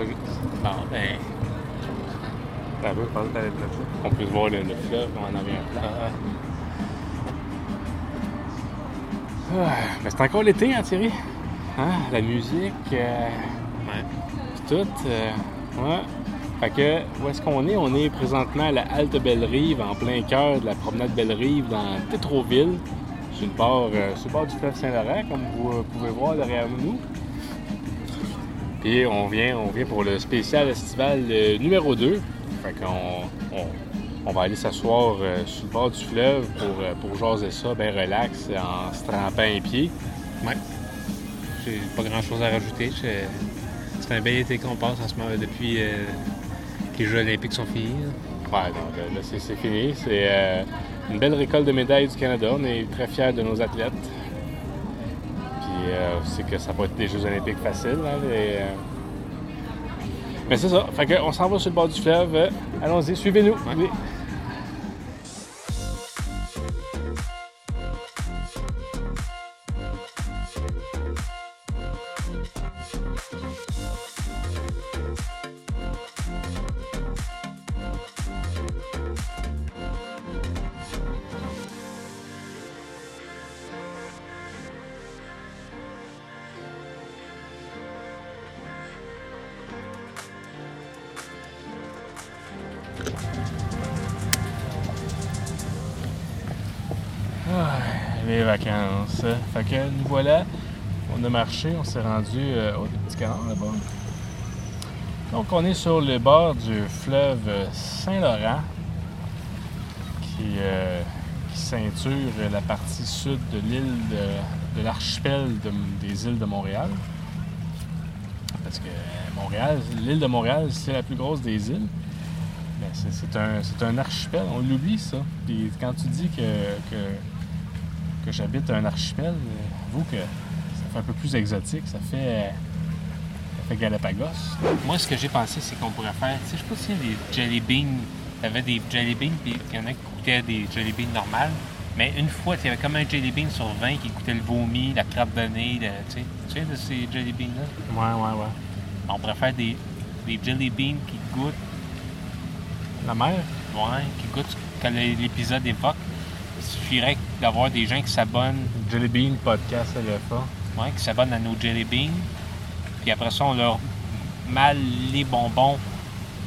enregistre. Bon, ben, T'as vu, je pensais que t'allais te là. on peut voir le, le fleuve en arrière-plan. Ah, ben, c'est encore l'été, hein, Thierry? Hein? La musique, euh, Ouais. c'est tout. euh, ouais. Fait que, où est-ce qu'on est? On est présentement à la Halte Belle-Rive, en plein cœur de la promenade Belle-Rive, dans Tétroville, sur le bord, euh, sur le bord du fleuve Saint-Laurent, comme vous euh, pouvez voir derrière nous. Puis on vient, on vient pour le spécial estival euh, numéro 2. Fait qu'on on, on va aller s'asseoir euh, sur le bord du fleuve pour, euh, pour jaser ça, bien relax, en se trempant les pieds. Ouais. J'ai pas grand chose à rajouter. C'est un bel été qu'on passe en ce moment depuis euh, que les Jeux Olympiques sont finis. là. Ouais, donc euh, là, c'est fini. C'est une belle récolte de médailles du Canada. On est très fiers de nos athlètes. Euh, c'est que ça va être des Jeux olympiques faciles. hein, mais, euh, mais c'est ça. Fait que on s'en va sur le bord du fleuve. Euh, Allons-y, suivez-nous. Oui. Vacances. Fait que nous voilà. On a marché, on s'est rendu euh, au petit canard là-bas. Donc on est sur le bord du fleuve Saint-Laurent qui, euh, ceinture la partie sud de l'île de, l'archipel de- des îles de Montréal. Parce que Montréal, l'île de Montréal, c'est la plus grosse des îles. Mais c'est, un, un archipel, on l'oublie ça. Puis quand tu dis que, que j'habite un archipel, euh, avoue que ça fait un peu plus exotique, ça fait, ça fait Galapagos. Moi, ce que j'ai pensé, c'est qu'on pourrait faire, tu sais, je sais pas si des jelly beans. T'avais des jelly beans, puis il y en a qui coûtaient des jelly beans normales. Mais une fois, il y avait comme un jelly bean sur 20 qui coûtait le vomi, la crabe de nez, le- tu sais. Tu sais, de ces jelly beans-là? Ouais, ouais, ouais. On pourrait faire des, des jelly beans qui goûtent, La mer? ouais, qui goûtent ce que l'épisode évoque. Il suffirait d'avoir des gens qui s'abonnent Jelly Bean Podcast LFA. Ouais, qui s'abonnent à nos jelly beans. Puis après ça, on leur mal les bonbons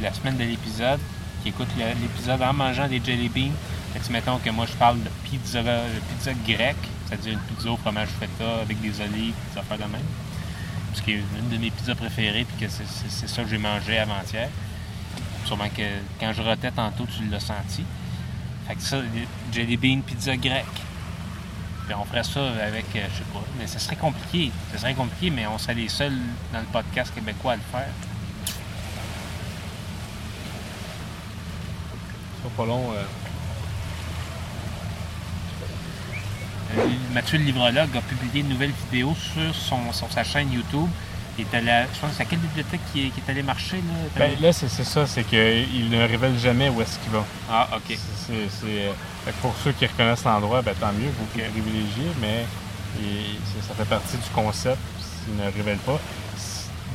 la semaine de l'épisode, qui écoutent l'épisode en mangeant des jelly beans. Fait que, mettons que moi je parle de pizza, de pizza grecque, c'est-à-dire une pizza au fromage feta avec des olives, des affaires de même. Ce qui est une de mes pizzas préférées, puis que c'est ça que j'ai mangé avant-hier. Sûrement que quand je rotais tantôt, tu l'as senti. Fait que ça, jelly bean pizza grecque. Puis on ferait ça avec, euh, je sais pas, mais ce serait compliqué. Ce serait compliqué, mais on serait les seuls dans le podcast québécois à le faire. Ça pas long. euh, Euh, Mathieu le livrologue a publié une nouvelle vidéo sur, son, sur sa chaîne YouTube. Est allé je pense que c'est à quelle bibliothèque qui est, qui est allé marcher là? Ben, là, c'est ça, c'est qu'il ne révèle jamais où est-ce qu'il va. ah, ok. Euh, pour ceux qui reconnaissent l'endroit, ben, tant mieux, vous qui privilégiez, mais ça fait partie du concept s'ils ne révèlent pas.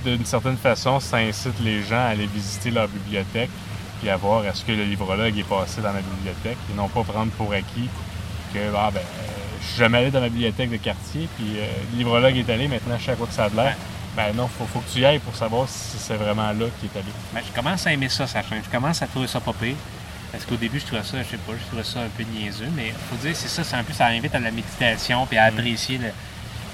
D'une certaine façon, ça incite les gens à aller visiter leur bibliothèque puis à voir est-ce que le livrologue est passé dans ma bibliothèque et non pas prendre pour acquis que ah, ben, euh, je suis jamais allé dans ma bibliothèque de quartier puis euh, le livrologue est allé, maintenant je sais à quoi que ça a de l'air. Ben non, faut, faut que tu y ailles pour savoir si c'est vraiment là qu'il est allé. Ben, je commence à aimer ça, sa chaîne. Je commence à trouver ça pas pire. Parce qu'au début, je trouvais ça, je sais pas, je trouvais ça un peu niaiseux, mais faut dire, c'est ça, c'est un peu, ça invite à la méditation puis à apprécier le,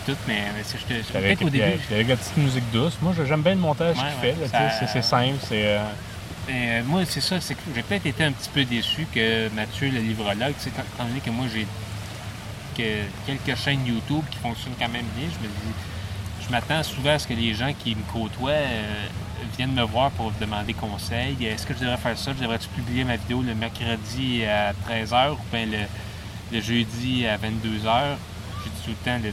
tout, mais, mais je te- peut-être au début. puis avec la petite musique douce. Moi, j'aime bien le montage Ouais, qu'il ouais, fait. ça- C'est simple. C'est, euh, Euh, moi, c'est ça, c'est que j'ai peut-être été un petit peu déçu que Mathieu, le livrologue, étant étant donné que moi, j'ai que quelques chaînes YouTube qui fonctionnent quand même bien, je me dis, je m'attends souvent à ce que les gens qui me côtoient euh, viennent me voir pour demander conseil. Est-ce que je devrais faire ça? Je devrais-tu publier ma vidéo le mercredi à 13h ou bien le, jeudi à 22h? Je dis tout le temps, ne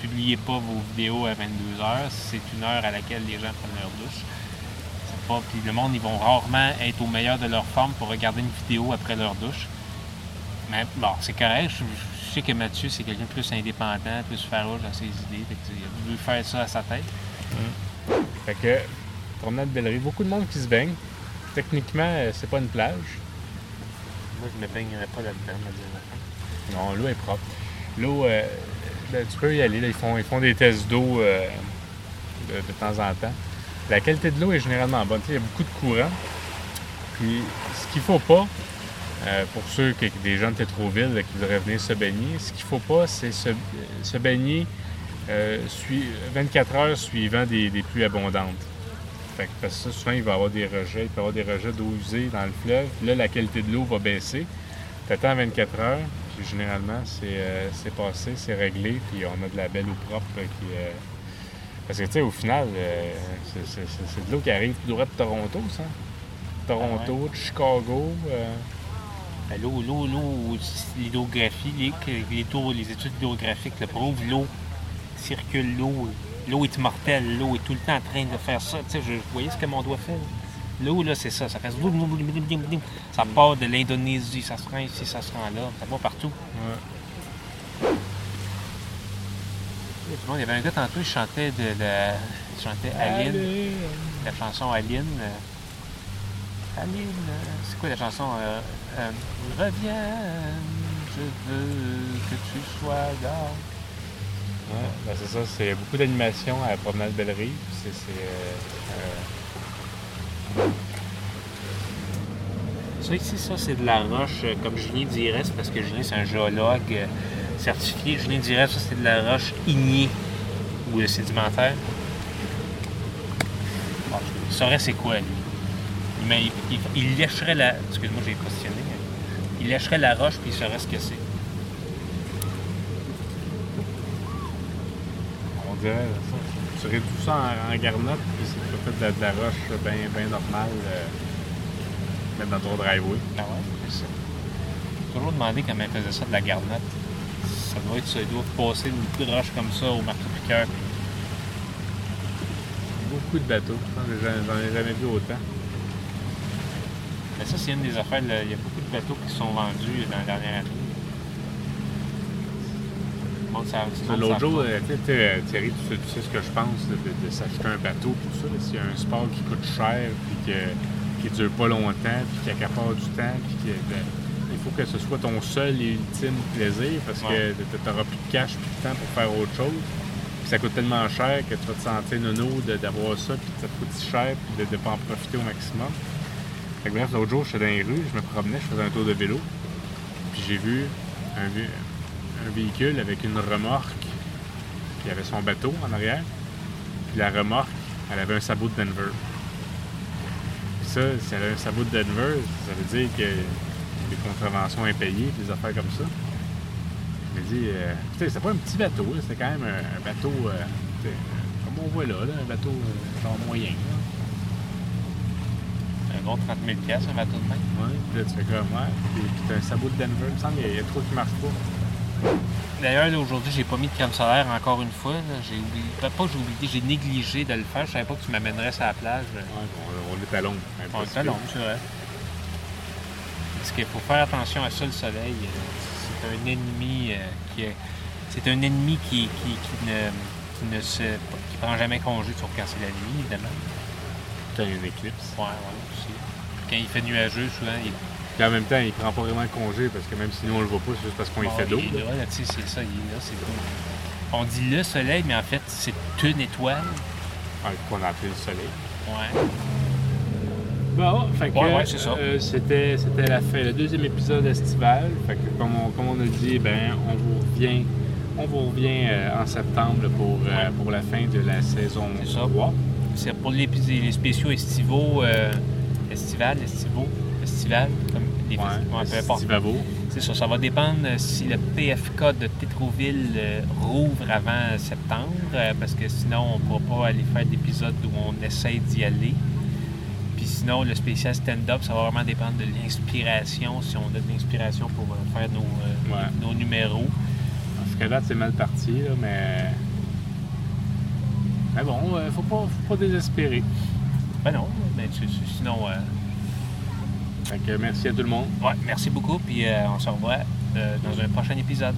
publiez pas vos vidéos à 22h. C'est une heure à laquelle les gens prennent leur douche. Pas. Puis le monde, ils vont rarement être au meilleur de leur forme pour regarder une vidéo après leur douche. Mais bon, c'est correct. Sais que Mathieu, c'est quelqu'un de plus indépendant, plus farouche dans ses idées. Fait que, il veut faire ça à sa tête. Fait que promenade Bellerie. Beaucoup de monde qui se baigne. Techniquement, euh, c'est pas une plage. Moi, je me baignerais pas là-dedans, me dire. Non, l'eau est propre. L'eau, euh, ben, tu peux y aller. là. Ils, font, ils font des tests d'eau euh, de, de temps en temps. La qualité de l'eau est généralement bonne. Tu sais, Il y a beaucoup de courant. Puis, ce qu'il faut pas, euh, pour ceux qui des gens de Tétroville là, qui voudraient venir se baigner, ce qu'il faut pas, c'est se, se baigner euh, sui- 24 heures suivant des, des pluies abondantes. Fait que parce que ça, souvent, il va y avoir des rejets, il peut y avoir des rejets d'eau usée dans le fleuve. Là, la qualité de l'eau va baisser. T'attends 24 heures, puis généralement, c'est euh, passé, c'est réglé, puis on a de la belle eau propre euh, qui... euh, Parce que, tu sais, au final, euh, c'est- de l'eau qui arrive tout droit de Toronto, ça. Toronto, de Chicago. euh, L'eau, l'eau, l'eau, l'hydrographie, les, études hydrographiques le prouvent, l'eau circule, l'eau, l'eau est immortelle, l'eau est tout le temps en train de faire ça. Tu sais, je, vous voyez ce que mon doigt fait? L'eau, là, c'est ça. Ça boum. Ça part de l'Indonésie, ça se rend ici, ça se rend là. Ça va partout. ouais. Et tout le monde, Il y avait un gars tantôt, il chantait de la. Il chantait Aline, Allez. la chanson Aline. Aline, c'est quoi la chanson? Euh, euh, Reviens, je veux que tu sois là. Ouais, ben c'est ça, c'est beaucoup d'animation à la promenade Belle-Rive. C'est, c'est, euh, euh, Ça ici, ça, c'est de la roche, comme Julien dirait, c'est parce que Julien, c'est un géologue certifié. Julien dirait, ça, c'est de la roche ignée ou sédimentaire. Bon, il saurait c'est quoi, lui. Mais il, il- il lècherait la... Excuse-moi, j'ai mais Il lècherait la roche, puis il saurait ce que c'est. on dirait ça. Tu réduis ça en, en garnotte, puis c'est peut-être de, de la roche bien ben normale, euh, mettre dans ton driveway. Ah ouais, c'est ça. J'ai toujours demandé comment il faisait ça de la garnotte. Ça doit être ça. Il doit passer une roche comme ça au marteau-piqueur. Beaucoup de bateaux. J'en ai jamais vu autant. Mais ça, c'est une des affaires. là. Il y a beaucoup de bateaux qui sont vendus dans la dernière année. Bon, L'autre jour, euh, Thierry, tu sais, tu sais ce que je pense de, de- de s'acheter un bateau, tout ça. S'il y a un sport qui coûte cher, puis que, qui dure pas longtemps, puis qui accapare du temps, puis que, ben, il faut que ce soit ton seul et ultime plaisir, parce Ouais. que tu n'auras plus de cash, plus de temps pour faire autre chose. Puis ça coûte tellement cher que tu vas te sentir nono d'avoir ça, puis que ça te coûte si cher, puis de ne pas en profiter au maximum. Bref, l'autre jour, j'étais dans les rues, je me promenais, je faisais un tour de vélo, puis j'ai vu un, vé- un véhicule avec une remorque, y avait son bateau en arrière, puis la remorque, elle avait un sabot de Denver. Puis ça, si elle avait un sabot de Denver, ça veut dire que des contraventions impayées, des affaires comme ça. Je me dis, euh, c'était pas un petit bateau, c'était quand même un, bateau, euh, sais, comme on voit là, un bateau euh, genre moyen. Gros 30 000 un bateau de main. Ouais, puis là, tu fais comme, ouais, puis, puis t'as un sabot de Denver, il me semble qu'il y a- il y a trop qui marche pas. D'ailleurs, aujourd'hui, j'ai pas mis de crème solaire encore une fois. J'ai oublié. Pas pas que j'ai oublié, j'ai négligé de le faire. Je savais pas que tu m'amènerais sur la plage. Ouais, on, on est à l'ombre. On est à l'ombre, c'est vrai. Parce qu'il faut faire attention à ça, le soleil. euh, C'est un ennemi euh, qui est- C'est un ennemi qui, qui, qui ne, qui ne se. qui prend jamais congé sauf quand c'est la nuit, évidemment. Quand il y a une éclipse. Ouais, ouais, aussi. Quand il fait nuageux, souvent, il Puis en même temps, il prend pas vraiment congé parce que même si nous on le voit pas, c'est juste parce qu'on y Bon, fait d'eau. il est là. là, tu sais, c'est ça, il est là, c'est cool. On dit le soleil, mais en fait, c'est une étoile. Ouais, qu'on a appelé le soleil. Ouais. Bon, fait que Ouais, ouais, c'est ça. euh, c'était, c'était la fin, le deuxième épisode estival. Fait que comme on, comme on a dit, ben on vous revient, on vous revient euh, en septembre pour, euh, pour la fin de la saison C'est ça. 3. C'est pour les spéciaux estivaux, euh, estival, estivaux, estival, comme les Ouais, festivals. C'est ça, ça va dépendre euh, si le PFK de Tétroville euh, rouvre avant septembre, euh, parce que sinon, on ne pourra pas aller faire d'épisodes où on essaye d'y aller. Puis sinon, le spécial stand-up, ça va vraiment dépendre de l'inspiration, si on a de l'inspiration pour faire nos, Ouais. nos numéros. Parce que là, c'est mal parti, là, mais. Mais bon, euh, faut, pas, faut pas désespérer. Ben non, mais tu- tu- sinon, euh, Fait que merci à tout le monde. ouais, merci beaucoup, puis euh, on se revoit euh, dans un prochain épisode.